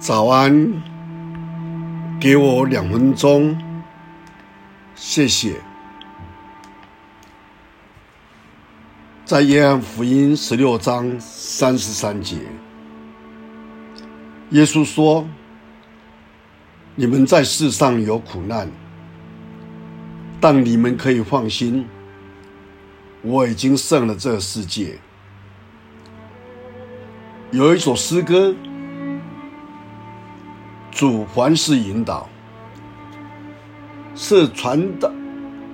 早安，给我两分钟，谢谢。在约翰福音十六章三十三节，耶稣说：“你们在世上有苦难，但你们可以放心，我已经胜了这个世界。”有一首诗歌。主凡事引导，是传的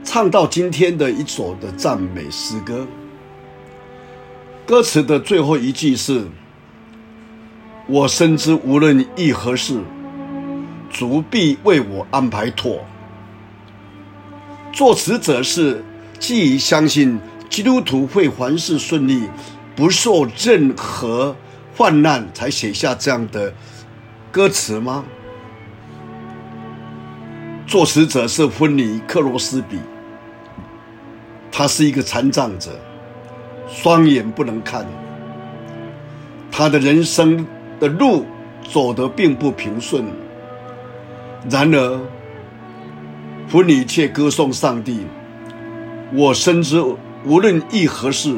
唱到今天的一首的赞美诗歌。歌词的最后一句是：“我深知无论遇何事，主必为我安排妥。”作词者是基于相信基督徒会凡事顺利，不受任何患难，才写下这样的歌词吗？作词者是芬尼·克罗斯比，他是一个残障者，双眼不能看。他的人生的路走得并不平顺，然而，芬尼却歌颂上帝：“我深知无论遇何事，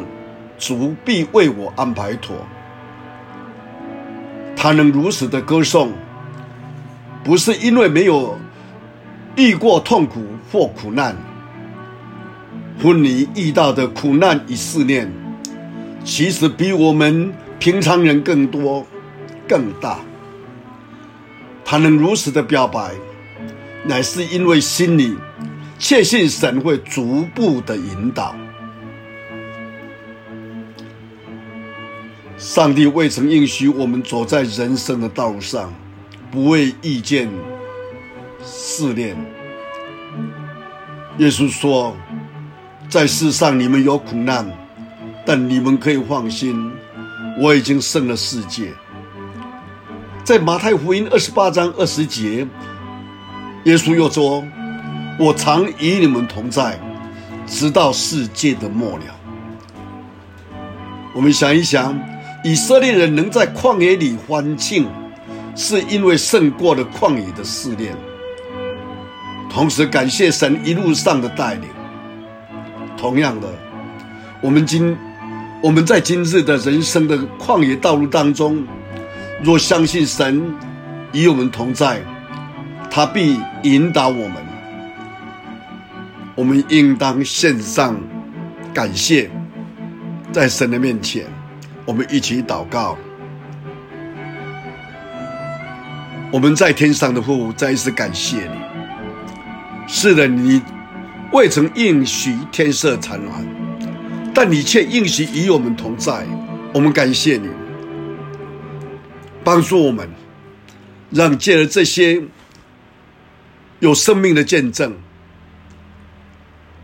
主必为我安排妥。”他能如此的歌颂，不是因为没有。遇过痛苦或苦难，婚礼遇到的苦难与试炼，其实比我们平常人更多、更大。他能如此的表白，乃是因为心里确信神会逐步的引导。上帝未曾应许我们走在人生的道路上，不会遇见。试炼。耶稣说：“在世上你们有苦难，但你们可以放心，我已经胜了世界。”在马太福音二十八章二十节，耶稣又说：“我常与你们同在，直到世界的末了。”我们想一想，以色列人能在旷野里欢庆，是因为胜过了旷野的试炼。同时感谢神一路上的带领。同样的，我们今我们在今日的人生的旷野道路当中，若相信神与我们同在，他必引导我们。我们应当献上感谢，在神的面前，我们一起祷告。我们在天上的父，再一次感谢你。是的，你未曾应许天色常蓝，但你却应许与我们同在。我们感谢你，帮助我们，让借了这些有生命的见证，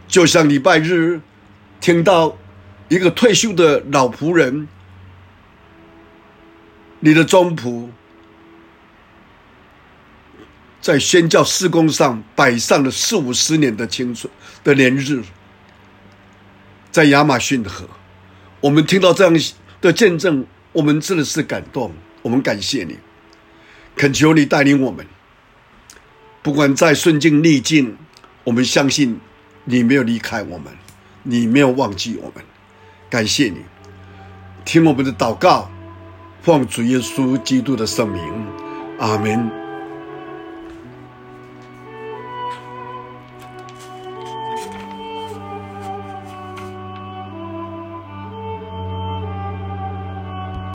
就像礼拜日听到一个退休的老仆人，你的忠仆。在宣教事工上摆上了四五十年的青春的年日，在亚马逊河，我们听到这样的见证，我们真的是感动。我们感谢你，恳求你带领我们，不管在顺境逆境，我们相信你没有离开我们，你没有忘记我们。感谢你，听我们的祷告，奉主耶稣基督的圣名，阿门。